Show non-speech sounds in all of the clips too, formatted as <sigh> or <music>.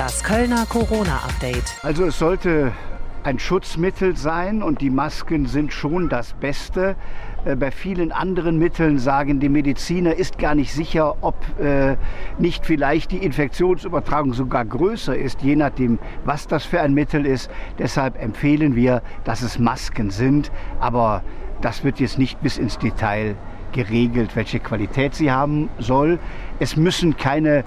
Das Kölner Corona-Update. Also es sollte ein Schutzmittel sein und die Masken sind schon das Beste. Äh, bei vielen anderen Mitteln sagen die Mediziner, ist gar nicht sicher, ob äh, nicht vielleicht die Infektionsübertragung sogar größer ist, je nachdem, was das für ein Mittel ist. Deshalb empfehlen wir, dass es Masken sind, aber das wird jetzt nicht bis ins Detail geregelt, welche Qualität sie haben soll. Es müssen keine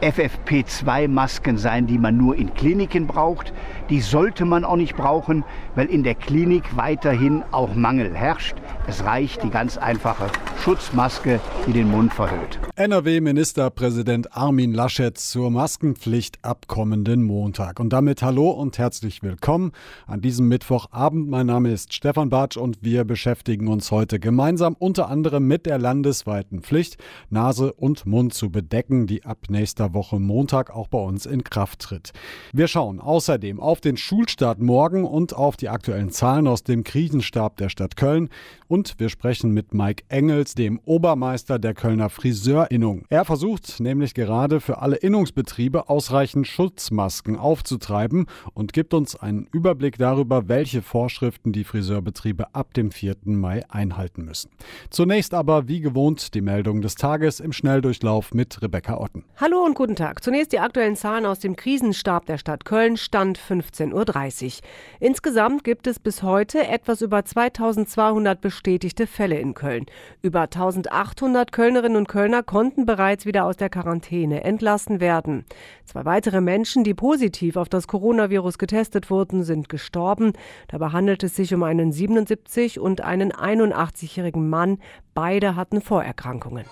FFP2-Masken sein, die man nur in Kliniken braucht. Die sollte man auch nicht brauchen, weil in der Klinik weiterhin auch Mangel herrscht. Es reicht die ganz einfache Schutzmaske, die den Mund verhüllt. NRW-Ministerpräsident Armin Laschet zur Maskenpflicht ab kommenden Montag. Und damit hallo und herzlich willkommen an diesem Mittwochabend. Mein Name ist Stefan Bartsch und wir beschäftigen uns heute gemeinsam unter anderem mit der landesweiten Pflicht, Nase und Mund zu bedecken, die ab nächster Woche Montag auch bei uns in Kraft tritt. Wir schauen außerdem auf den Schulstart morgen und auf die aktuellen Zahlen aus dem Krisenstab der Stadt Köln. Und wir sprechen mit Mike Engels, dem Obermeister der Kölner Friseurinnung. Er versucht nämlich gerade für alle Innungsbetriebe ausreichend Schutzmasken aufzutreiben und gibt uns einen Überblick darüber, welche Vorschriften die Friseurbetriebe ab dem 4. Mai einhalten müssen. Zunächst aber wie gewohnt die Meldung des Tages im Schnelldurchlauf mit Rebecca Otten. Hallo und guten Tag. Zunächst die aktuellen Zahlen aus dem Krisenstab der Stadt Köln, Stand 15.30 Uhr. Insgesamt gibt es bis heute etwas über 2200 Bestellungen bestätigte Fälle in Köln. Über 1800 Kölnerinnen und Kölner konnten bereits wieder aus der Quarantäne entlassen werden. Zwei weitere Menschen, die positiv auf das Coronavirus getestet wurden, sind gestorben. Dabei handelt es sich um einen 77 und einen 81-jährigen Mann. Beide hatten Vorerkrankungen.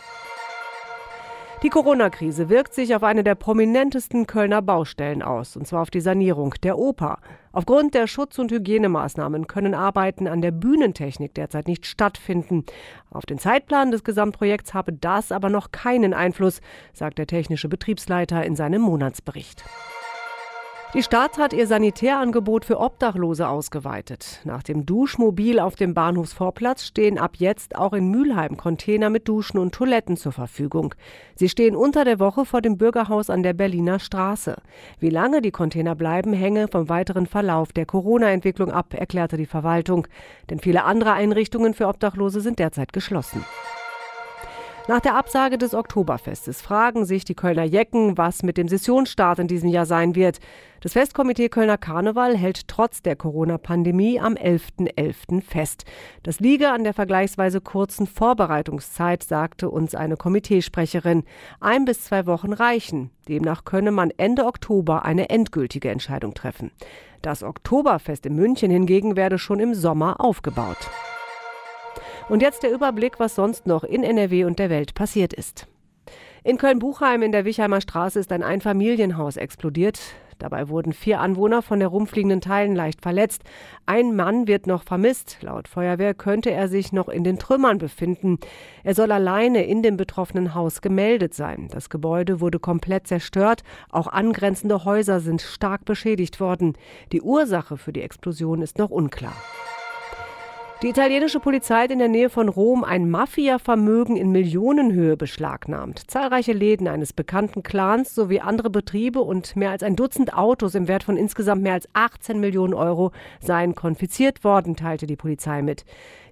Die Corona-Krise wirkt sich auf eine der prominentesten Kölner Baustellen aus, und zwar auf die Sanierung der Oper. Aufgrund der Schutz- und Hygienemaßnahmen können Arbeiten an der Bühnentechnik derzeit nicht stattfinden. Auf den Zeitplan des Gesamtprojekts habe das aber noch keinen Einfluss, sagt der technische Betriebsleiter in seinem Monatsbericht. Die Stadt hat ihr Sanitärangebot für Obdachlose ausgeweitet. Nach dem Duschmobil auf dem Bahnhofsvorplatz stehen ab jetzt auch in Mülheim Container mit Duschen und Toiletten zur Verfügung. Sie stehen unter der Woche vor dem Bürgerhaus an der Berliner Straße. Wie lange die Container bleiben, hänge vom weiteren Verlauf der Corona-Entwicklung ab, erklärte die Verwaltung. Denn viele andere Einrichtungen für Obdachlose sind derzeit geschlossen. Nach der Absage des Oktoberfestes fragen sich die Kölner Jecken, was mit dem Sessionsstart in diesem Jahr sein wird. Das Festkomitee Kölner Karneval hält trotz der Corona-Pandemie am 11.11. .11. fest. Das liege an der vergleichsweise kurzen Vorbereitungszeit, sagte uns eine Komiteesprecherin. Ein bis zwei Wochen reichen. Demnach könne man Ende Oktober eine endgültige Entscheidung treffen. Das Oktoberfest in München hingegen werde schon im Sommer aufgebaut. Und jetzt der Überblick, was sonst noch in NRW und der Welt passiert ist. In Köln-Buchheim in der Wichheimer Straße ist ein Einfamilienhaus explodiert. Dabei wurden vier Anwohner von der rumfliegenden Teilen leicht verletzt. Ein Mann wird noch vermisst. Laut Feuerwehr könnte er sich noch in den Trümmern befinden. Er soll alleine in dem betroffenen Haus gemeldet sein. Das Gebäude wurde komplett zerstört. Auch angrenzende Häuser sind stark beschädigt worden. Die Ursache für die Explosion ist noch unklar. Die italienische Polizei hat in der Nähe von Rom ein Mafia-Vermögen in Millionenhöhe beschlagnahmt. Zahlreiche Läden eines bekannten Clans sowie andere Betriebe und mehr als ein Dutzend Autos im Wert von insgesamt mehr als 18 Millionen Euro seien konfisziert worden, teilte die Polizei mit.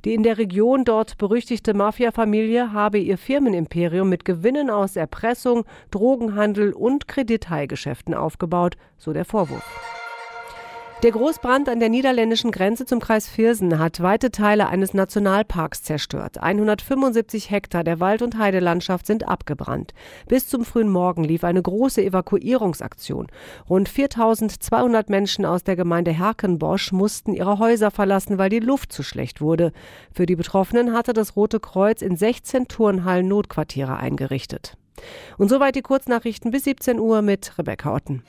Die in der Region dort berüchtigte Mafia-Familie habe ihr Firmenimperium mit Gewinnen aus Erpressung, Drogenhandel und Kreditteilgeschäften aufgebaut, so der Vorwurf. Der Großbrand an der niederländischen Grenze zum Kreis Viersen hat weite Teile eines Nationalparks zerstört. 175 Hektar der Wald- und Heidelandschaft sind abgebrannt. Bis zum frühen Morgen lief eine große Evakuierungsaktion. Rund 4200 Menschen aus der Gemeinde Herkenbosch mussten ihre Häuser verlassen, weil die Luft zu schlecht wurde. Für die Betroffenen hatte das Rote Kreuz in 16 Turnhallen Notquartiere eingerichtet. Und soweit die Kurznachrichten bis 17 Uhr mit Rebecca Otten.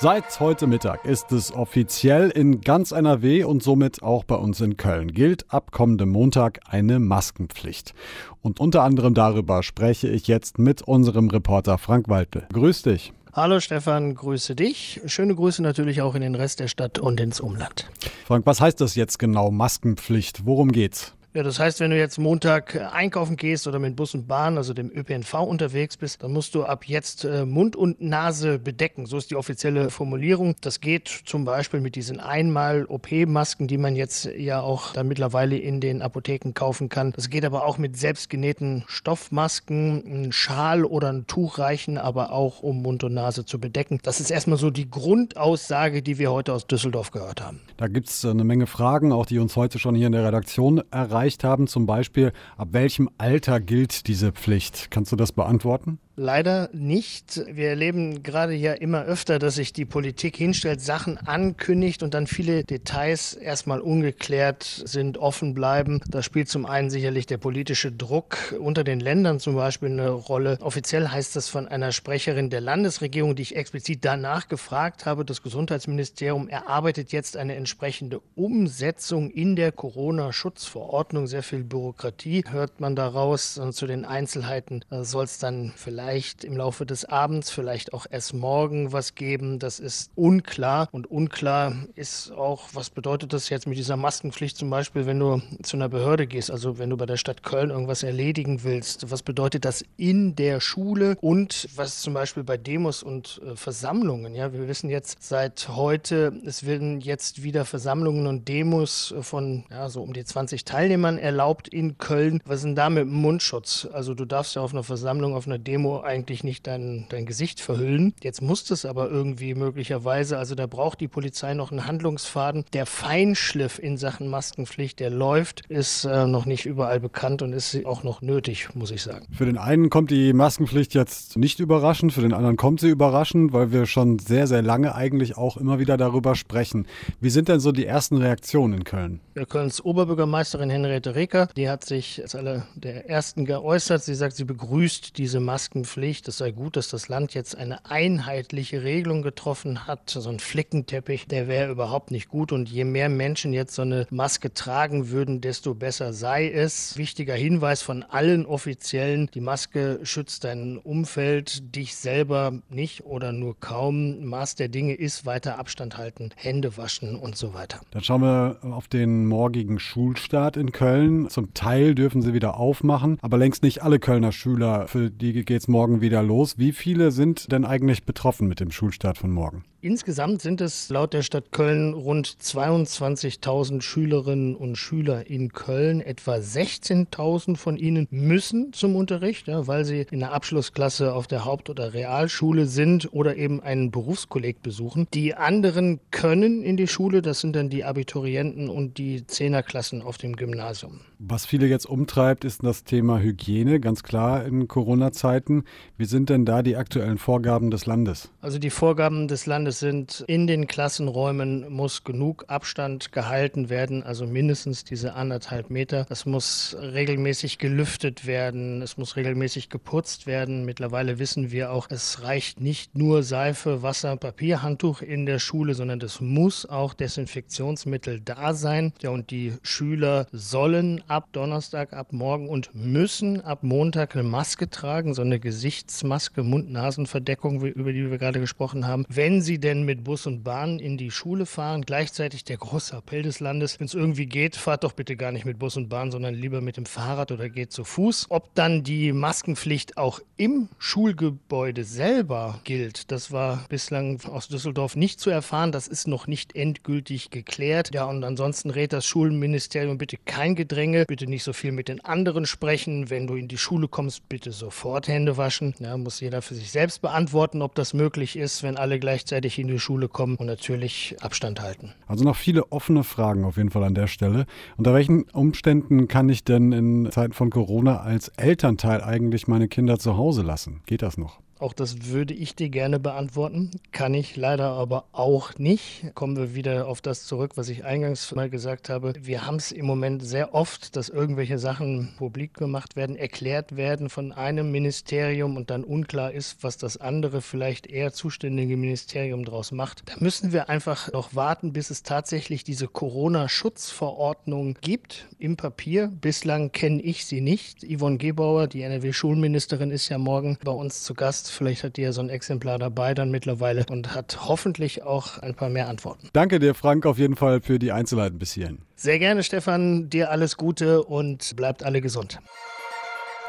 Seit heute Mittag ist es offiziell in ganz NRW und somit auch bei uns in Köln gilt ab kommendem Montag eine Maskenpflicht. Und unter anderem darüber spreche ich jetzt mit unserem Reporter Frank Waltel. Grüß dich. Hallo Stefan, grüße dich. Schöne Grüße natürlich auch in den Rest der Stadt und ins Umland. Frank, was heißt das jetzt genau, Maskenpflicht? Worum geht's? Ja, das heißt, wenn du jetzt Montag äh, einkaufen gehst oder mit Bus und Bahn, also dem ÖPNV unterwegs bist, dann musst du ab jetzt äh, Mund und Nase bedecken. So ist die offizielle Formulierung. Das geht zum Beispiel mit diesen Einmal-OP-Masken, die man jetzt ja auch dann mittlerweile in den Apotheken kaufen kann. Das geht aber auch mit selbstgenähten Stoffmasken, ein Schal oder ein Tuch reichen, aber auch um Mund und Nase zu bedecken. Das ist erstmal so die Grundaussage, die wir heute aus Düsseldorf gehört haben. Da gibt es eine Menge Fragen, auch die uns heute schon hier in der Redaktion erreichen erreicht haben, zum Beispiel, ab welchem Alter gilt diese Pflicht? Kannst du das beantworten? Leider nicht. Wir erleben gerade ja immer öfter, dass sich die Politik hinstellt, Sachen ankündigt und dann viele Details erstmal ungeklärt sind, offen bleiben. Da spielt zum einen sicherlich der politische Druck unter den Ländern zum Beispiel eine Rolle. Offiziell heißt das von einer Sprecherin der Landesregierung, die ich explizit danach gefragt habe. Das Gesundheitsministerium erarbeitet jetzt eine entsprechende Umsetzung in der Corona-Schutzverordnung. Sehr viel Bürokratie hört man daraus. Und zu den Einzelheiten soll es dann vielleicht vielleicht im Laufe des Abends, vielleicht auch erst morgen was geben. Das ist unklar. Und unklar ist auch, was bedeutet das jetzt mit dieser Maskenpflicht zum Beispiel, wenn du zu einer Behörde gehst, also wenn du bei der Stadt Köln irgendwas erledigen willst. Was bedeutet das in der Schule und was zum Beispiel bei Demos und äh, Versammlungen? Ja, wir wissen jetzt seit heute, es werden jetzt wieder Versammlungen und Demos von ja, so um die 20 Teilnehmern erlaubt in Köln. Was ist denn da mit Mundschutz? Also du darfst ja auf einer Versammlung, auf einer Demo eigentlich nicht dein, dein Gesicht verhüllen. Jetzt muss es aber irgendwie möglicherweise, also da braucht die Polizei noch einen Handlungsfaden. Der Feinschliff in Sachen Maskenpflicht, der läuft, ist äh, noch nicht überall bekannt und ist auch noch nötig, muss ich sagen. Für den einen kommt die Maskenpflicht jetzt nicht überraschend, für den anderen kommt sie überraschend, weil wir schon sehr, sehr lange eigentlich auch immer wieder darüber sprechen. Wie sind denn so die ersten Reaktionen in Köln? Ja, Kölns Oberbürgermeisterin Henriette Reker, die hat sich als einer der ersten geäußert. Sie sagt, sie begrüßt diese Maskenpflicht Maskenpflicht. Es sei gut, dass das Land jetzt eine einheitliche Regelung getroffen hat. So ein Flickenteppich, der wäre überhaupt nicht gut. Und je mehr Menschen jetzt so eine Maske tragen würden, desto besser sei es. Wichtiger Hinweis von allen Offiziellen, die Maske schützt dein Umfeld, dich selber nicht oder nur kaum. Maß der Dinge ist weiter Abstand halten, Hände waschen und so weiter. Dann schauen wir auf den morgigen Schulstart in Köln. Zum Teil dürfen sie wieder aufmachen, aber längst nicht alle Kölner Schüler, für die geht es morgen wieder los. Wie viele sind denn eigentlich betroffen mit dem Schulstart von morgen? Insgesamt sind es laut der Stadt Köln rund 22.000 Schülerinnen und Schüler in Köln. Etwa 16.000 von ihnen müssen zum Unterricht, ja, weil sie in der Abschlussklasse auf der Haupt- oder Realschule sind oder eben einen Berufskolleg besuchen. Die anderen können in die Schule, das sind dann die Abiturienten und die Zehnerklassen auf dem Gymnasium. Was viele jetzt umtreibt, ist das Thema Hygiene, ganz klar in Corona-Zeiten. Wie sind denn da die aktuellen Vorgaben des Landes? Also die Vorgaben des Landes es sind in den Klassenräumen muss genug Abstand gehalten werden, also mindestens diese anderthalb Meter. Es muss regelmäßig gelüftet werden, es muss regelmäßig geputzt werden. Mittlerweile wissen wir auch, es reicht nicht nur Seife, Wasser, Papierhandtuch in der Schule, sondern es muss auch Desinfektionsmittel da sein. Ja, und die Schüler sollen ab Donnerstag, ab morgen und müssen ab Montag eine Maske tragen, so eine Gesichtsmaske, Mund-Nasen-Verdeckung, über die wir gerade gesprochen haben, wenn sie denn mit Bus und Bahn in die Schule fahren? Gleichzeitig der große Appell des Landes, wenn es irgendwie geht, fahrt doch bitte gar nicht mit Bus und Bahn, sondern lieber mit dem Fahrrad oder geht zu Fuß. Ob dann die Maskenpflicht auch im Schulgebäude selber gilt, das war bislang aus Düsseldorf nicht zu erfahren. Das ist noch nicht endgültig geklärt. Ja, und ansonsten rät das Schulministerium bitte kein Gedränge, bitte nicht so viel mit den anderen sprechen. Wenn du in die Schule kommst, bitte sofort Hände waschen. Ja, muss jeder für sich selbst beantworten, ob das möglich ist, wenn alle gleichzeitig rechtzeitig in die Schule kommen und natürlich Abstand halten. Also noch viele offene Fragen auf jeden Fall an der Stelle. Unter welchen Umständen kann ich denn in Zeiten von Corona als Elternteil eigentlich meine Kinder zu Hause lassen? Geht das noch? Auch das würde ich dir gerne beantworten, kann ich leider aber auch nicht. Kommen wir wieder auf das zurück, was ich eingangs mal gesagt habe. Wir haben es im Moment sehr oft, dass irgendwelche Sachen publik gemacht werden, erklärt werden von einem Ministerium und dann unklar ist, was das andere vielleicht eher zuständige Ministerium daraus macht. Da müssen wir einfach noch warten, bis es tatsächlich diese Corona-Schutzverordnung gibt im Papier. Bislang kenne ich sie nicht. Yvonne Gebauer, die NRW-Schulministerin, ist ja morgen bei uns zu Gast Vielleicht hat die ja so ein Exemplar dabei dann mittlerweile und hat hoffentlich auch ein paar mehr Antworten. Danke dir, Frank, auf jeden Fall für die Einzelheiten bis hierhin. Sehr gerne, Stefan. Dir alles Gute und bleibt alle gesund.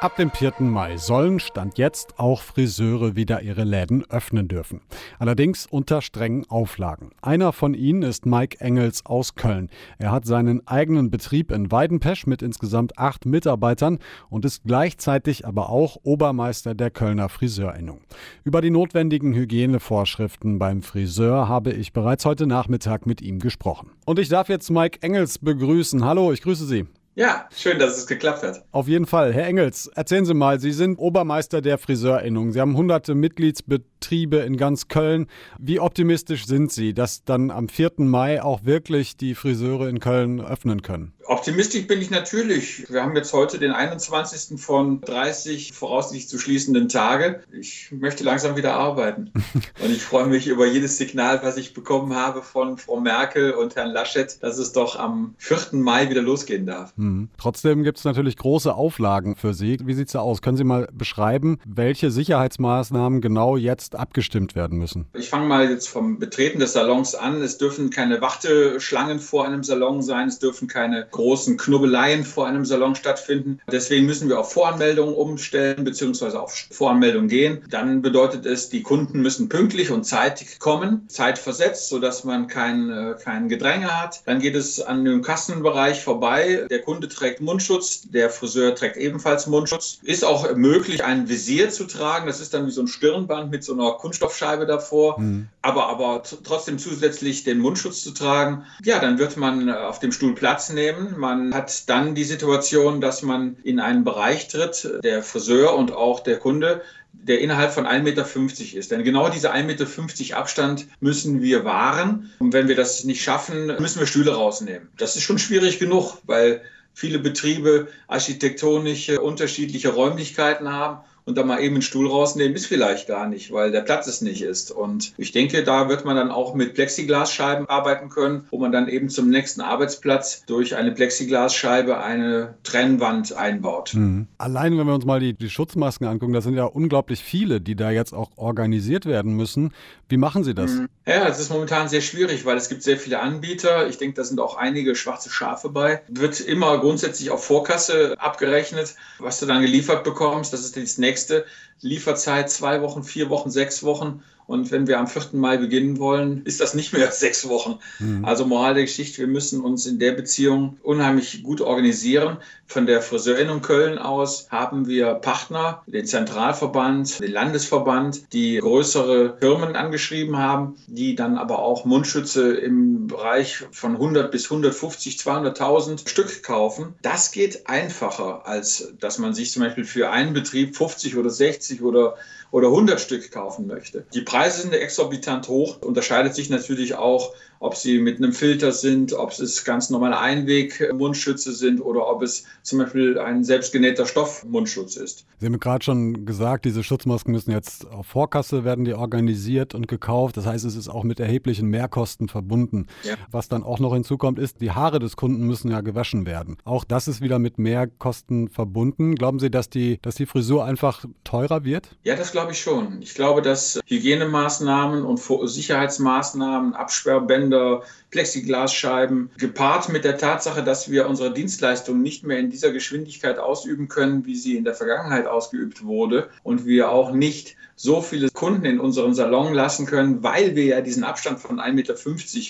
Ab dem 4. Mai sollen Stand jetzt auch Friseure wieder ihre Läden öffnen dürfen. Allerdings unter strengen Auflagen. Einer von ihnen ist Mike Engels aus Köln. Er hat seinen eigenen Betrieb in Weidenpesch mit insgesamt acht Mitarbeitern und ist gleichzeitig aber auch Obermeister der Kölner Friseurinnung. Über die notwendigen Hygienevorschriften beim Friseur habe ich bereits heute Nachmittag mit ihm gesprochen. Und ich darf jetzt Mike Engels begrüßen. Hallo, ich grüße Sie. Ja, schön, dass es geklappt hat. Auf jeden Fall. Herr Engels, erzählen Sie mal, Sie sind Obermeister der Friseurinnung. Sie haben hunderte Mitgliedsbetriebe in ganz Köln. Wie optimistisch sind Sie, dass dann am 4. Mai auch wirklich die Friseure in Köln öffnen können? Optimistisch bin ich natürlich. Wir haben jetzt heute den 21. von 30 voraussichtlich zu schließenden Tage. Ich möchte langsam wieder arbeiten. <laughs> und ich freue mich über jedes Signal, was ich bekommen habe von Frau Merkel und Herrn Laschet, dass es doch am 4. Mai wieder losgehen darf. Hm. Trotzdem gibt es natürlich große Auflagen für Sie. Wie sieht es da aus? Können Sie mal beschreiben, welche Sicherheitsmaßnahmen genau jetzt abgestimmt werden müssen? Ich fange mal jetzt vom Betreten des Salons an. Es dürfen keine Warteschlangen vor einem Salon sein. Es dürfen keine großen Knubbeleien vor einem Salon stattfinden. Deswegen müssen wir auf Voranmeldungen umstellen bzw. auf Voranmeldungen gehen. Dann bedeutet es, die Kunden müssen pünktlich und zeitig kommen, zeitversetzt, sodass man kein, äh, kein Gedränge hat. Dann geht es an dem Kassenbereich vorbei. Der Kunde trägt Mundschutz, der Friseur trägt ebenfalls Mundschutz. Ist auch möglich, ein Visier zu tragen. Das ist dann wie so ein Stirnband mit so einer Kunststoffscheibe davor. Mhm. Aber, aber trotzdem zusätzlich den Mundschutz zu tragen. Ja, dann wird man äh, auf dem Stuhl Platz nehmen man hat dann die Situation, dass man in einen Bereich tritt, der Friseur und auch der Kunde, der innerhalb von 1,50 Meter ist. Denn genau diese 1,50 Meter Abstand müssen wir wahren. Und wenn wir das nicht schaffen, müssen wir Stühle rausnehmen. Das ist schon schwierig genug, weil viele Betriebe architektonische unterschiedliche Räumlichkeiten haben und da mal eben einen Stuhl rausnehmen, ist vielleicht gar nicht, weil der Platz es nicht ist. Und ich denke, da wird man dann auch mit Plexiglasscheiben arbeiten können, wo man dann eben zum nächsten Arbeitsplatz durch eine Plexiglasscheibe eine Trennwand einbaut. Mhm. Allein, wenn wir uns mal die, die Schutzmasken angucken, da sind ja unglaublich viele, die da jetzt auch organisiert werden müssen. Wie machen Sie das? Mhm. Ja, es ist momentan sehr schwierig, weil es gibt sehr viele Anbieter. Ich denke, da sind auch einige schwarze Schafe bei. Wird immer grundsätzlich auf Vorkasse abgerechnet, was du dann geliefert bekommst. Das ist das nächste nächste Lieferzeit zwei Wochen, vier Wochen, sechs Wochen. Und wenn wir am 4. Mai beginnen wollen, ist das nicht mehr <laughs> sechs Wochen. Mhm. Also Moral der Geschichte, wir müssen uns in der Beziehung unheimlich gut organisieren. Von der Friseurinnung Köln aus haben wir Partner, den Zentralverband, den Landesverband, die größere Firmen angeschrieben haben, die dann aber auch Mundschütze im Bereich von 100 bis 150, 200.000 Stück kaufen. Das geht einfacher, als dass man sich zum Beispiel für einen Betrieb 50 oder 60 oder oder 100 Stück kaufen möchte. Die Preise sind exorbitant hoch, unterscheidet sich natürlich auch ob sie mit einem Filter sind, ob es ganz normale Einweg-Mundschütze sind oder ob es zum Beispiel ein selbstgenähter Stoff-Mundschutz ist. Sie haben gerade schon gesagt, diese Schutzmasken müssen jetzt auf Vorkasse werden die organisiert und gekauft. Das heißt, es ist auch mit erheblichen Mehrkosten verbunden. Ja. Was dann auch noch hinzukommt, ist, die Haare des Kunden müssen ja gewaschen werden. Auch das ist wieder mit Mehrkosten verbunden. Glauben Sie, dass die, dass die Frisur einfach teurer wird? Ja, das glaube ich schon. Ich glaube, dass Hygienemaßnahmen und Sicherheitsmaßnahmen, Absperrbänder, Bänder, Plexiglasscheiben, gepaart mit der Tatsache, dass wir unsere Dienstleistung nicht mehr in dieser Geschwindigkeit ausüben können, wie sie in der Vergangenheit ausgeübt wurde und wir auch nicht so viele Kunden in unserem Salon lassen können, weil wir ja diesen Abstand von 1,50 Meter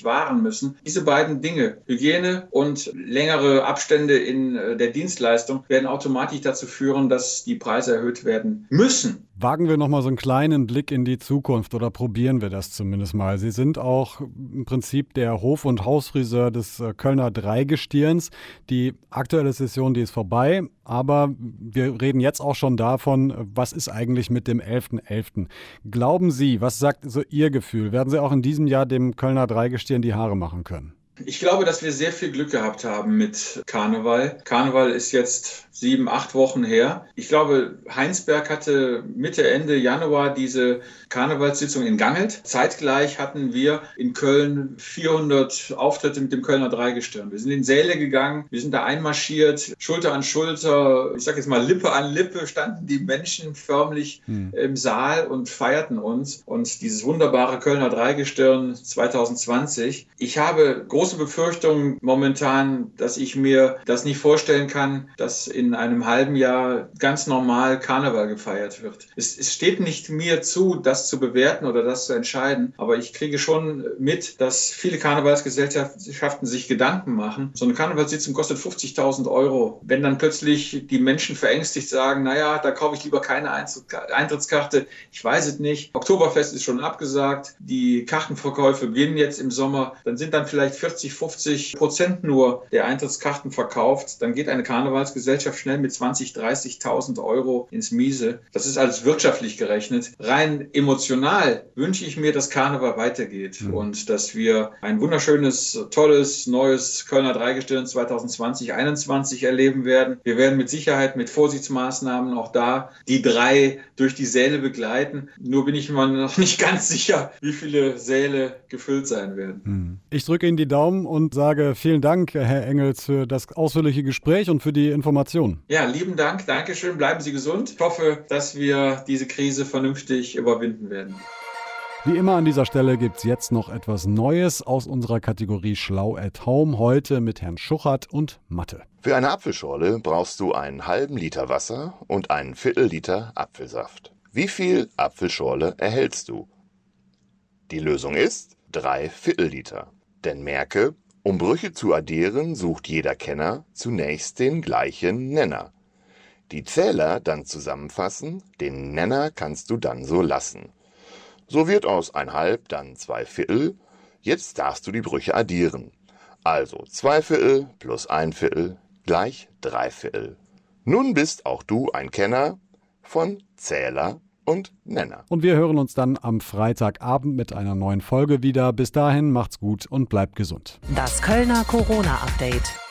wahren müssen. Diese beiden Dinge, Hygiene und längere Abstände in äh, der Dienstleistung, werden automatisch dazu führen, dass die Preise erhöht werden müssen. Wagen wir nochmal so einen kleinen Blick in die Zukunft oder probieren wir das zumindest mal. Sie sind auch im Prinzip der Hof- und Hausfriseur des äh, Kölner Dreigestirns. Die aktuelle Session, die ist vorbei, aber wir reden jetzt auch schon davon, was ist eigentlich mit dem 11.11. .11. Glauben Sie, was sagt so Ihr Gefühl? Werden Sie auch in diesem Jahr dem Kölner Dreigestirn die Haare machen können? Ich glaube, dass wir sehr viel Glück gehabt haben mit Karneval. Karneval ist jetzt sieben, acht Wochen her. Ich glaube, Heinsberg hatte Mitte, Ende Januar diese Karnevalssitzung in Gangelt. Zeitgleich hatten wir in Köln 400 Auftritte mit dem Kölner Dreigestirn. Wir sind in Säle gegangen, wir sind da einmarschiert, Schulter an Schulter, ich sage jetzt mal Lippe an Lippe, standen die Menschen förmlich hm. im Saal und feierten uns. Und dieses wunderbare Kölner Dreigestirn 2020. Ich habe große Befürchtungen momentan, dass ich mir das nicht vorstellen kann, dass in einem halben Jahr ganz normal Karneval gefeiert wird. Es, es steht nicht mir zu, das zu bewerten oder das zu entscheiden, aber ich kriege schon mit, dass viele Karnevalsgesellschaften sich Gedanken machen. So eine Karnevalssitzung kostet 50.000 Euro. Wenn dann plötzlich die Menschen verängstigt sagen, naja, da kaufe ich lieber keine Eintrittskarte, ich weiß es nicht. Oktoberfest ist schon abgesagt, die Kartenverkäufe beginnen jetzt im Sommer, dann sind dann vielleicht 40, 50 Prozent nur der Eintrittskarten verkauft. Dann geht eine Karnevalsgesellschaft schnell mit 20, 30.000 Euro ins Miese. Das ist alles wirtschaftlich gerechnet. Rein emotional wünsche ich mir, dass Karneval weitergeht mhm. und dass wir ein wunderschönes, tolles, neues Kölner Dreigestirn 2020, 2021 erleben werden. Wir werden mit Sicherheit mit Vorsichtsmaßnahmen auch da die drei durch die Säle begleiten. Nur bin ich mir noch nicht <laughs> ganz sicher, wie viele Säle gefüllt sein werden. Mhm. Ich drücke Ihnen die Daumen und sage vielen Dank, Herr Engels, für das ausführliche Gespräch und für die Informationen. Ja, lieben Dank, Dankeschön, bleiben Sie gesund. Ich hoffe, dass wir diese Krise vernünftig überwinden werden. Wie immer an dieser Stelle gibt es jetzt noch etwas Neues aus unserer Kategorie Schlau at Home. Heute mit Herrn Schuchert und Mathe. Für eine Apfelschorle brauchst du einen halben Liter Wasser und einen Viertel Liter Apfelsaft. Wie viel Apfelschorle erhältst du? Die Lösung ist drei Viertel Liter. Denn merke, um Brüche zu addieren, sucht jeder Kenner zunächst den gleichen Nenner. Die Zähler dann zusammenfassen, den Nenner kannst du dann so lassen. So wird aus ein Halb dann zwei Viertel, jetzt darfst du die Brüche addieren. Also zwei Viertel plus ein Viertel gleich drei Viertel. Nun bist auch du ein Kenner von Zähler und Nenner. Und wir hören uns dann am Freitagabend mit einer neuen Folge wieder. Bis dahin macht's gut und bleibt gesund. Das Kölner Corona-Update.